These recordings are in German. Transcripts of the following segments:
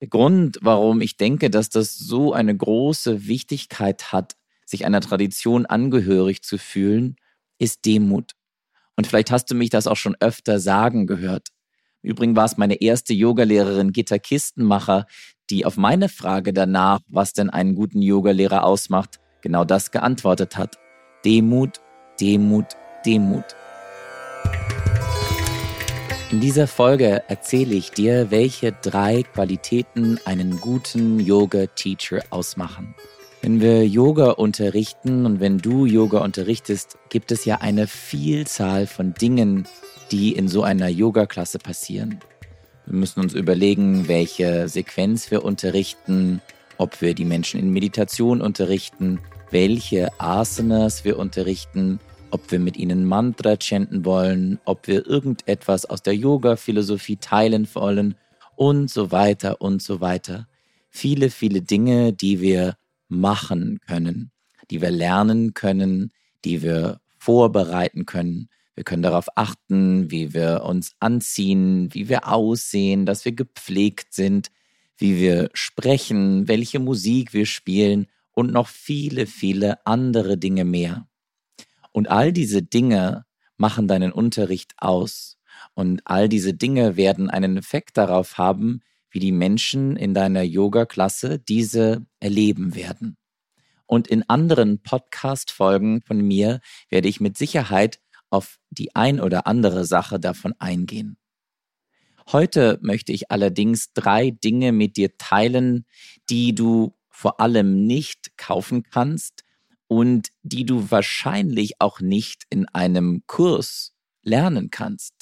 Der Grund, warum ich denke, dass das so eine große Wichtigkeit hat, sich einer Tradition angehörig zu fühlen, ist Demut. Und vielleicht hast du mich das auch schon öfter sagen gehört. Übrigens war es meine erste Yogalehrerin Gitta Kistenmacher, die auf meine Frage danach, was denn einen guten Yogalehrer ausmacht, genau das geantwortet hat. Demut, Demut, Demut. In dieser Folge erzähle ich dir, welche drei Qualitäten einen guten Yoga-Teacher ausmachen. Wenn wir Yoga unterrichten und wenn du Yoga unterrichtest, gibt es ja eine Vielzahl von Dingen, die in so einer Yoga-Klasse passieren. Wir müssen uns überlegen, welche Sequenz wir unterrichten, ob wir die Menschen in Meditation unterrichten, welche Asanas wir unterrichten, ob wir mit ihnen Mantra chanten wollen, ob wir irgendetwas aus der Yoga-Philosophie teilen wollen und so weiter und so weiter. Viele, viele Dinge, die wir machen können, die wir lernen können, die wir vorbereiten können. Wir können darauf achten, wie wir uns anziehen, wie wir aussehen, dass wir gepflegt sind, wie wir sprechen, welche Musik wir spielen und noch viele, viele andere Dinge mehr. Und all diese Dinge machen deinen Unterricht aus. Und all diese Dinge werden einen Effekt darauf haben, wie die Menschen in deiner Yoga-Klasse diese erleben werden. Und in anderen Podcast-Folgen von mir werde ich mit Sicherheit auf die ein oder andere Sache davon eingehen. Heute möchte ich allerdings drei Dinge mit dir teilen, die du vor allem nicht kaufen kannst und die du wahrscheinlich auch nicht in einem Kurs lernen kannst.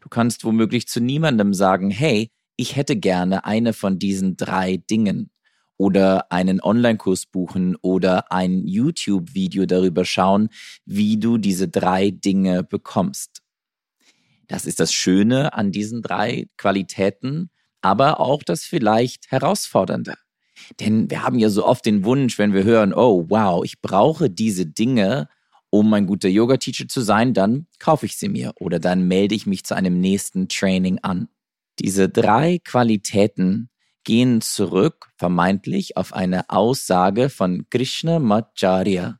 Du kannst womöglich zu niemandem sagen, hey, ich hätte gerne eine von diesen drei Dingen oder einen Online-Kurs buchen oder ein YouTube-Video darüber schauen, wie du diese drei Dinge bekommst. Das ist das Schöne an diesen drei Qualitäten, aber auch das vielleicht Herausfordernde. Denn wir haben ja so oft den Wunsch, wenn wir hören, oh wow, ich brauche diese Dinge, um ein guter Yoga-Teacher zu sein, dann kaufe ich sie mir oder dann melde ich mich zu einem nächsten Training an. Diese drei Qualitäten gehen zurück vermeintlich auf eine Aussage von Krishna Macharya,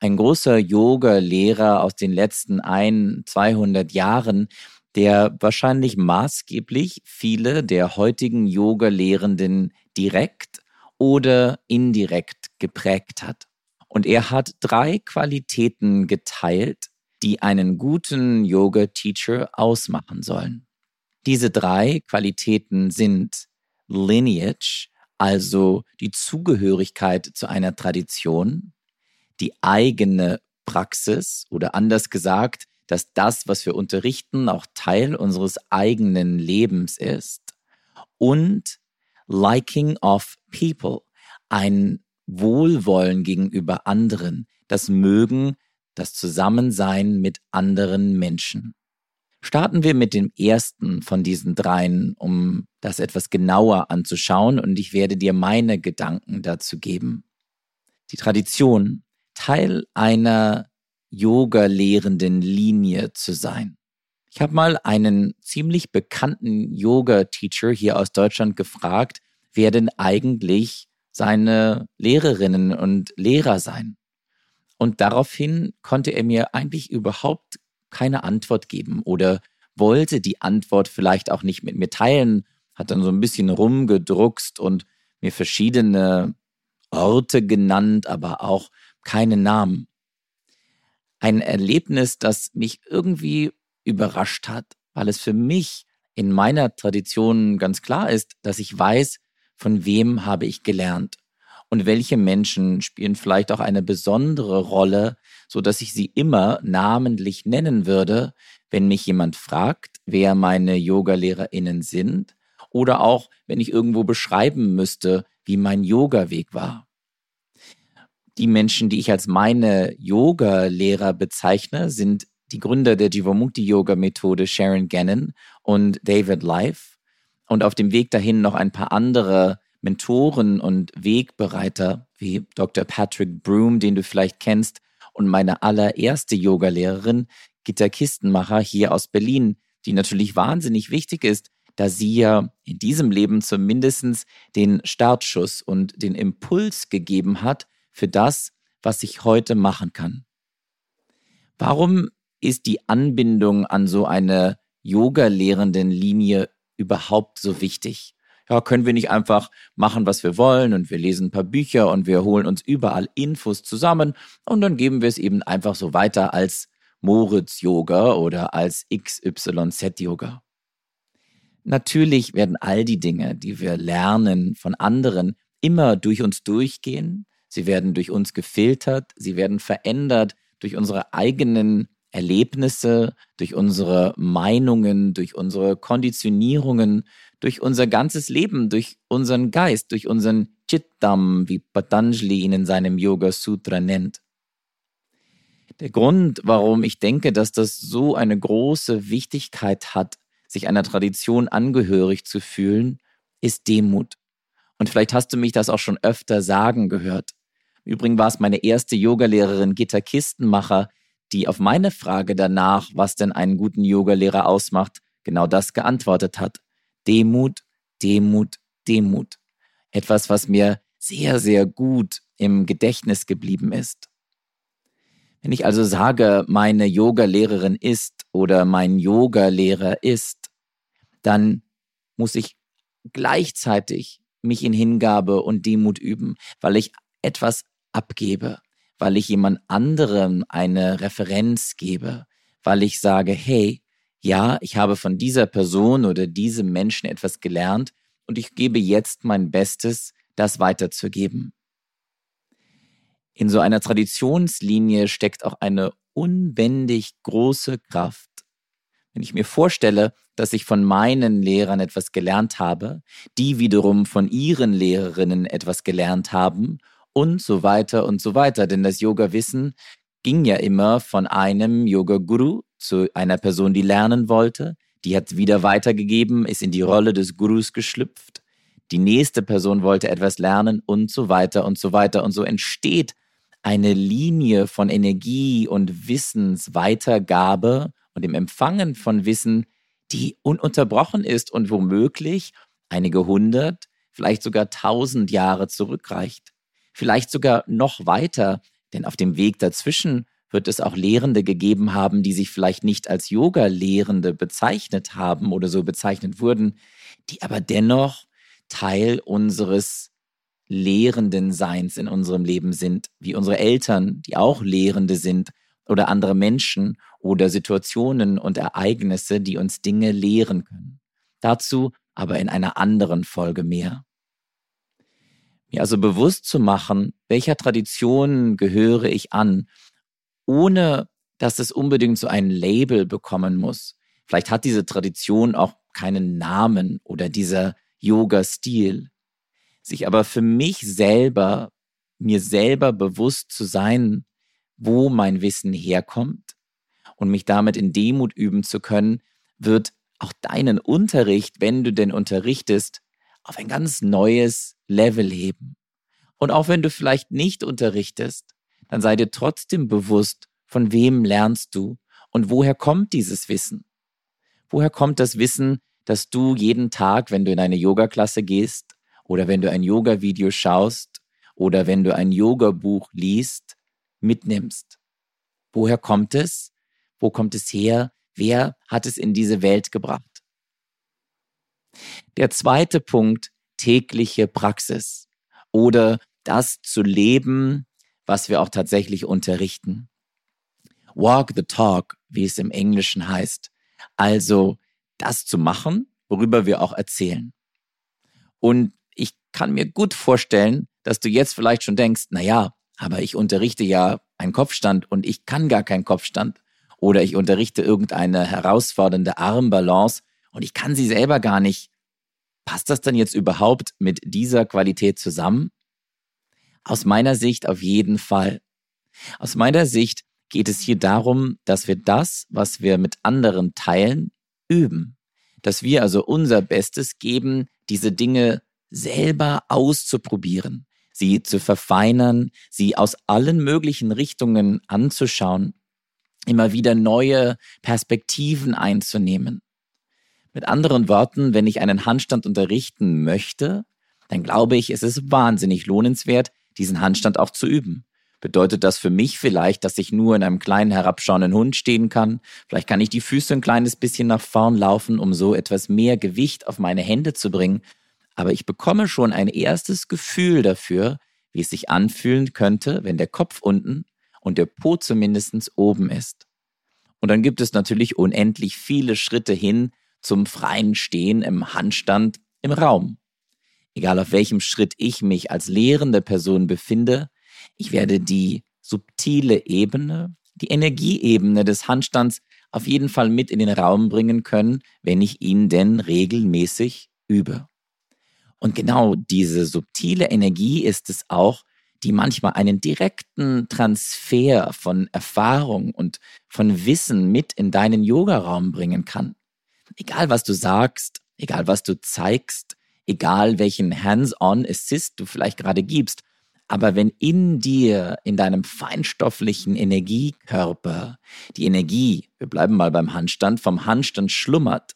ein großer Yoga-Lehrer aus den letzten ein, 200 Jahren, der wahrscheinlich maßgeblich viele der heutigen Yoga-Lehrenden direkt oder indirekt geprägt hat. Und er hat drei Qualitäten geteilt, die einen guten Yoga-Teacher ausmachen sollen. Diese drei Qualitäten sind Lineage, also die Zugehörigkeit zu einer Tradition, die eigene Praxis oder anders gesagt, dass das, was wir unterrichten, auch Teil unseres eigenen Lebens ist und Liking of People, ein Wohlwollen gegenüber anderen, das Mögen, das Zusammensein mit anderen Menschen. Starten wir mit dem ersten von diesen dreien, um das etwas genauer anzuschauen und ich werde dir meine Gedanken dazu geben. Die Tradition, Teil einer Yoga-lehrenden Linie zu sein. Ich habe mal einen ziemlich bekannten Yoga-Teacher hier aus Deutschland gefragt, wer denn eigentlich seine Lehrerinnen und Lehrer seien. Und daraufhin konnte er mir eigentlich überhaupt keine Antwort geben oder wollte die Antwort vielleicht auch nicht mit mir teilen, hat dann so ein bisschen rumgedruckst und mir verschiedene Orte genannt, aber auch keine Namen. Ein Erlebnis, das mich irgendwie überrascht hat, weil es für mich in meiner Tradition ganz klar ist, dass ich weiß, von wem habe ich gelernt und welche Menschen spielen vielleicht auch eine besondere Rolle, so dass ich sie immer namentlich nennen würde, wenn mich jemand fragt, wer meine Yogalehrerinnen sind oder auch wenn ich irgendwo beschreiben müsste, wie mein Yoga-Weg war. Die Menschen, die ich als meine Yoga-Lehrer bezeichne, sind die Gründer der Jivamukti-Yoga-Methode Sharon Gannon und David Life und auf dem Weg dahin noch ein paar andere Mentoren und Wegbereiter wie Dr. Patrick Broom, den du vielleicht kennst, und meine allererste Yogalehrerin, Gitta Kistenmacher hier aus Berlin, die natürlich wahnsinnig wichtig ist, da sie ja in diesem Leben zumindest den Startschuss und den Impuls gegeben hat für das, was ich heute machen kann. Warum ist die Anbindung an so eine Yoga-lehrenden Linie überhaupt so wichtig? Ja, können wir nicht einfach machen, was wir wollen und wir lesen ein paar Bücher und wir holen uns überall Infos zusammen und dann geben wir es eben einfach so weiter als Moritz-Yoga oder als XYZ-Yoga. Natürlich werden all die Dinge, die wir lernen von anderen, immer durch uns durchgehen. Sie werden durch uns gefiltert, sie werden verändert durch unsere eigenen Erlebnisse, durch unsere Meinungen, durch unsere Konditionierungen, durch unser ganzes Leben, durch unseren Geist, durch unseren Chittam, wie Patanjali ihn in seinem Yoga Sutra nennt. Der Grund, warum ich denke, dass das so eine große Wichtigkeit hat, sich einer Tradition angehörig zu fühlen, ist Demut. Und vielleicht hast du mich das auch schon öfter sagen gehört. Im Übrigen war es meine erste Yogalehrerin Gitta Kistenmacher, die auf meine Frage danach, was denn einen guten Yogalehrer ausmacht, genau das geantwortet hat. Demut, Demut, Demut. Etwas, was mir sehr, sehr gut im Gedächtnis geblieben ist. Wenn ich also sage, meine Yogalehrerin ist oder mein Yogalehrer ist, dann muss ich gleichzeitig mich in Hingabe und Demut üben, weil ich etwas abgebe, weil ich jemand anderem eine Referenz gebe, weil ich sage, hey, ja, ich habe von dieser Person oder diesem Menschen etwas gelernt und ich gebe jetzt mein Bestes, das weiterzugeben. In so einer Traditionslinie steckt auch eine unbändig große Kraft. Wenn ich mir vorstelle, dass ich von meinen Lehrern etwas gelernt habe, die wiederum von ihren Lehrerinnen etwas gelernt haben und so weiter und so weiter. Denn das Yoga-Wissen ging ja immer von einem Yoga-Guru zu einer Person, die lernen wollte. Die hat wieder weitergegeben, ist in die Rolle des Gurus geschlüpft. Die nächste Person wollte etwas lernen und so weiter und so weiter. Und so entsteht eine Linie von Energie und Wissensweitergabe und dem Empfangen von Wissen, die ununterbrochen ist und womöglich einige hundert, vielleicht sogar tausend Jahre zurückreicht vielleicht sogar noch weiter, denn auf dem Weg dazwischen wird es auch Lehrende gegeben haben, die sich vielleicht nicht als Yoga-Lehrende bezeichnet haben oder so bezeichnet wurden, die aber dennoch Teil unseres lehrenden Seins in unserem Leben sind, wie unsere Eltern, die auch Lehrende sind, oder andere Menschen oder Situationen und Ereignisse, die uns Dinge lehren können. Dazu aber in einer anderen Folge mehr. Mir also bewusst zu machen, welcher Tradition gehöre ich an, ohne dass es unbedingt so ein Label bekommen muss. Vielleicht hat diese Tradition auch keinen Namen oder dieser Yoga-Stil. Sich aber für mich selber, mir selber bewusst zu sein, wo mein Wissen herkommt und mich damit in Demut üben zu können, wird auch deinen Unterricht, wenn du denn unterrichtest, auf ein ganz neues Level heben. Und auch wenn du vielleicht nicht unterrichtest, dann sei dir trotzdem bewusst, von wem lernst du und woher kommt dieses Wissen? Woher kommt das Wissen, dass du jeden Tag, wenn du in eine Yoga-Klasse gehst oder wenn du ein Yoga-Video schaust oder wenn du ein Yoga-Buch liest, mitnimmst? Woher kommt es? Wo kommt es her? Wer hat es in diese Welt gebracht? Der zweite Punkt, tägliche Praxis oder das zu leben, was wir auch tatsächlich unterrichten. Walk the talk, wie es im Englischen heißt. Also das zu machen, worüber wir auch erzählen. Und ich kann mir gut vorstellen, dass du jetzt vielleicht schon denkst, na ja, aber ich unterrichte ja einen Kopfstand und ich kann gar keinen Kopfstand. Oder ich unterrichte irgendeine herausfordernde Armbalance und ich kann sie selber gar nicht. Passt das dann jetzt überhaupt mit dieser Qualität zusammen? Aus meiner Sicht auf jeden Fall. Aus meiner Sicht geht es hier darum, dass wir das, was wir mit anderen teilen, üben. Dass wir also unser Bestes geben, diese Dinge selber auszuprobieren, sie zu verfeinern, sie aus allen möglichen Richtungen anzuschauen, immer wieder neue Perspektiven einzunehmen Mit anderen Worten, wenn ich einen Handstand unterrichten möchte, dann glaube ich, es ist wahnsinnig lohnenswert, diesen Handstand auch zu üben. Bedeutet das für mich vielleicht, dass ich nur in einem kleinen herabschauenden Hund stehen kann? Vielleicht kann ich die Füße ein kleines bisschen nach vorn laufen, um so etwas mehr Gewicht auf meine Hände zu bringen. Aber ich bekomme schon ein erstes Gefühl dafür, wie es sich anfühlen könnte, wenn der Kopf unten und der Po zumindest oben ist. Und dann gibt es natürlich unendlich viele Schritte hin zum freien Stehen im Handstand im Raum. Egal auf welchem Schritt ich mich als lehrende Person befinde, ich werde die subtile Ebene, die Energieebene des Handstands auf jeden Fall mit in den Raum bringen können, wenn ich ihn denn regelmäßig übe. Und genau diese subtile Energie ist es auch, die manchmal einen direkten Transfer von Erfahrung und von Wissen mit in deinen Yogaraum bringen kann. Egal was du sagst, egal was du zeigst, egal welchen Hands-on Assist du vielleicht gerade gibst, aber wenn in dir, in deinem feinstofflichen Energiekörper, die Energie, wir bleiben mal beim Handstand, vom Handstand schlummert,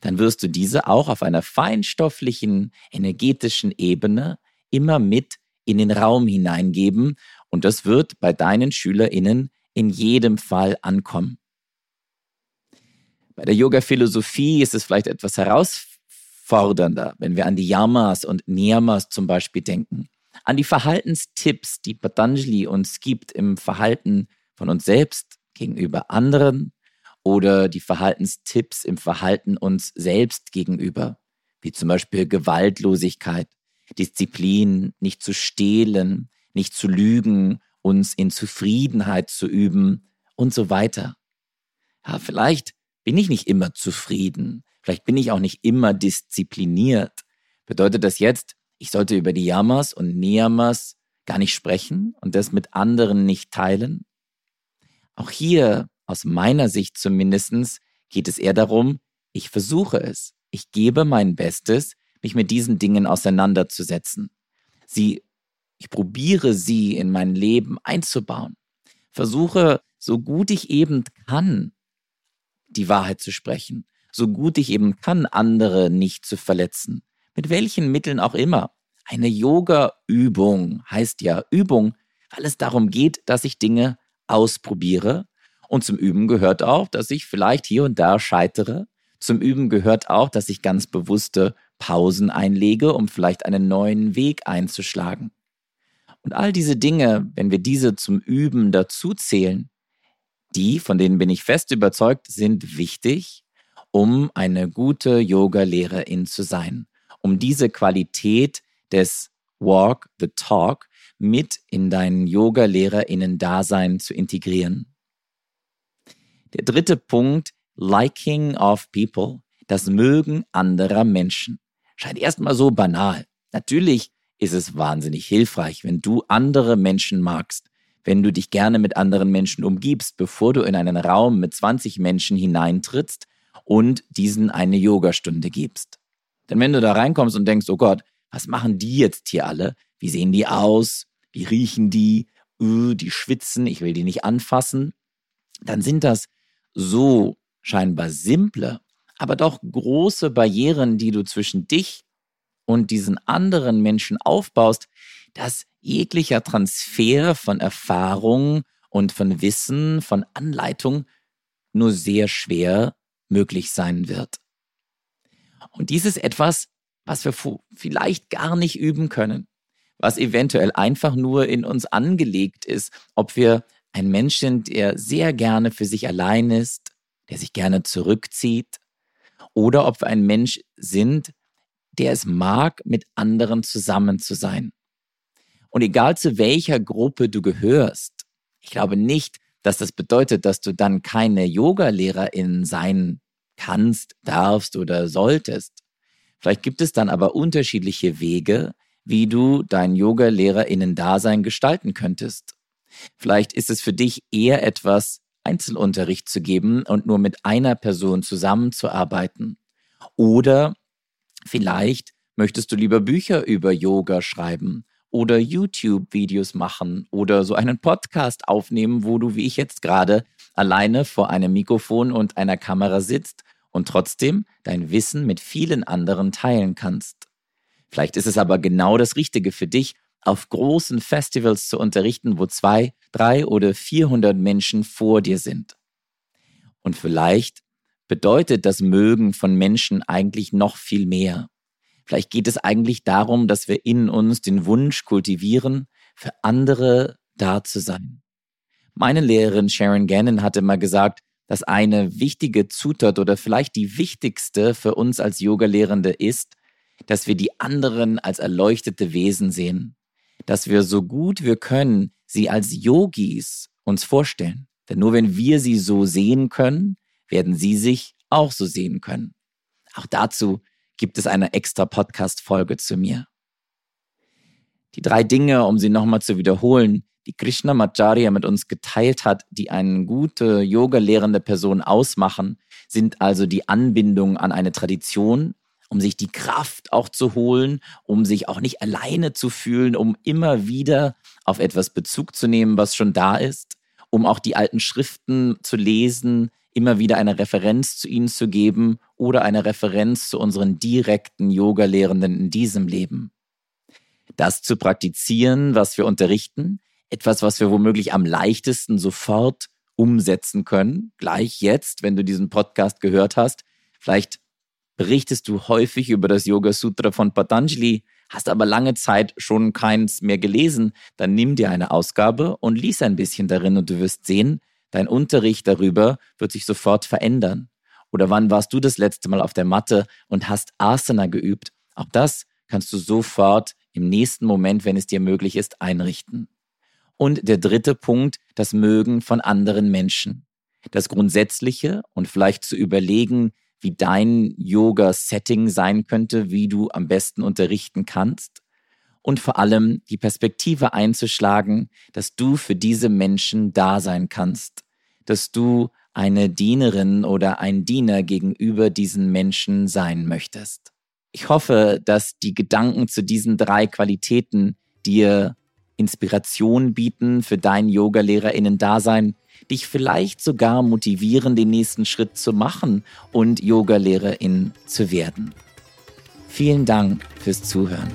dann wirst du diese auch auf einer feinstofflichen, energetischen Ebene immer mit in den Raum hineingeben und das wird bei deinen SchülerInnen in jedem Fall ankommen. Bei der Yoga-Philosophie ist es vielleicht etwas herausfordernder, wenn wir an die Yamas und Niyamas zum Beispiel denken an die Verhaltenstipps, die Patanjali uns gibt im Verhalten von uns selbst gegenüber anderen oder die Verhaltenstipps im Verhalten uns selbst gegenüber, wie zum Beispiel Gewaltlosigkeit, Disziplin, nicht zu stehlen, nicht zu lügen, uns in Zufriedenheit zu üben und so weiter. Ja, vielleicht bin ich nicht immer zufrieden, vielleicht bin ich auch nicht immer diszipliniert. Bedeutet das jetzt, ich sollte über die Yamas und Niyamas gar nicht sprechen und das mit anderen nicht teilen. Auch hier, aus meiner Sicht zumindestens, geht es eher darum, ich versuche es. Ich gebe mein Bestes, mich mit diesen Dingen auseinanderzusetzen. Sie, ich probiere sie in mein Leben einzubauen. Versuche, so gut ich eben kann, die Wahrheit zu sprechen. So gut ich eben kann, andere nicht zu verletzen mit welchen Mitteln auch immer. Eine Yoga-Übung heißt ja Übung, weil es darum geht, dass ich Dinge ausprobiere. Und zum Üben gehört auch, dass ich vielleicht hier und da scheitere. Zum Üben gehört auch, dass ich ganz bewusste Pausen einlege, um vielleicht einen neuen Weg einzuschlagen. Und all diese Dinge, wenn wir diese zum Üben dazu zählen, die, von denen bin ich fest überzeugt, sind wichtig, um eine gute Yoga-Lehrerin zu sein um diese Qualität des Walk the Talk mit in dein Yoga-LehrerInnen-Dasein zu integrieren. Der dritte Punkt, Liking of People, das Mögen anderer Menschen. Scheint erstmal so banal. Natürlich ist es wahnsinnig hilfreich, wenn du andere Menschen magst, wenn du dich gerne mit anderen Menschen umgibst, bevor du in einen Raum mit 20 Menschen hineintrittst und diesen eine Yogastunde gibst. Denn wenn du da reinkommst und denkst, oh Gott, was machen die jetzt hier alle? Wie sehen die aus? Wie riechen die? Uh, die schwitzen, ich will die nicht anfassen. Dann sind das so scheinbar simple, aber doch große Barrieren, die du zwischen dich und diesen anderen Menschen aufbaust, dass jeglicher Transfer von Erfahrung und von Wissen, von Anleitung nur sehr schwer möglich sein wird. Und dies ist etwas, was wir vielleicht gar nicht üben können, was eventuell einfach nur in uns angelegt ist, ob wir ein Mensch sind, der sehr gerne für sich allein ist, der sich gerne zurückzieht, oder ob wir ein Mensch sind, der es mag, mit anderen zusammen zu sein. Und egal zu welcher Gruppe du gehörst, ich glaube nicht, dass das bedeutet, dass du dann keine Yoga-Lehrerin sein kannst, darfst oder solltest. Vielleicht gibt es dann aber unterschiedliche Wege, wie du dein Yoga-LehrerInnen-Dasein gestalten könntest. Vielleicht ist es für dich eher etwas, Einzelunterricht zu geben und nur mit einer Person zusammenzuarbeiten. Oder vielleicht möchtest du lieber Bücher über Yoga schreiben oder YouTube-Videos machen oder so einen Podcast aufnehmen, wo du, wie ich jetzt gerade, alleine vor einem Mikrofon und einer Kamera sitzt und trotzdem dein Wissen mit vielen anderen teilen kannst. Vielleicht ist es aber genau das Richtige für dich, auf großen Festivals zu unterrichten, wo zwei, drei oder vierhundert Menschen vor dir sind. Und vielleicht bedeutet das Mögen von Menschen eigentlich noch viel mehr. Vielleicht geht es eigentlich darum, dass wir in uns den Wunsch kultivieren, für andere da zu sein. Meine Lehrerin Sharon Gannon hatte mal gesagt, dass eine wichtige Zutat oder vielleicht die wichtigste für uns als Yoga-Lehrende ist, dass wir die anderen als erleuchtete Wesen sehen, dass wir so gut wir können sie als Yogis uns vorstellen. Denn nur wenn wir sie so sehen können, werden sie sich auch so sehen können. Auch dazu gibt es eine extra Podcast-Folge zu mir. Die drei Dinge, um sie nochmal zu wiederholen, die Krishna Macharya mit uns geteilt hat, die eine gute Yoga-lehrende Person ausmachen, sind also die Anbindung an eine Tradition, um sich die Kraft auch zu holen, um sich auch nicht alleine zu fühlen, um immer wieder auf etwas Bezug zu nehmen, was schon da ist, um auch die alten Schriften zu lesen, immer wieder eine Referenz zu ihnen zu geben oder eine Referenz zu unseren direkten Yoga-Lehrenden in diesem Leben. Das zu praktizieren, was wir unterrichten, etwas, was wir womöglich am leichtesten sofort umsetzen können, gleich jetzt, wenn du diesen Podcast gehört hast. Vielleicht berichtest du häufig über das Yoga Sutra von Patanjali, hast aber lange Zeit schon keins mehr gelesen, dann nimm dir eine Ausgabe und lies ein bisschen darin und du wirst sehen, dein Unterricht darüber wird sich sofort verändern. Oder wann warst du das letzte Mal auf der Matte und hast Asana geübt? Auch das kannst du sofort im nächsten Moment, wenn es dir möglich ist, einrichten. Und der dritte Punkt, das Mögen von anderen Menschen. Das Grundsätzliche und vielleicht zu überlegen, wie dein Yoga-Setting sein könnte, wie du am besten unterrichten kannst. Und vor allem die Perspektive einzuschlagen, dass du für diese Menschen da sein kannst, dass du eine Dienerin oder ein Diener gegenüber diesen Menschen sein möchtest. Ich hoffe, dass die Gedanken zu diesen drei Qualitäten dir Inspiration bieten für dein Yoga-LehrerInnen-Dasein, dich vielleicht sogar motivieren, den nächsten Schritt zu machen und Yoga-Lehrerin zu werden. Vielen Dank fürs Zuhören.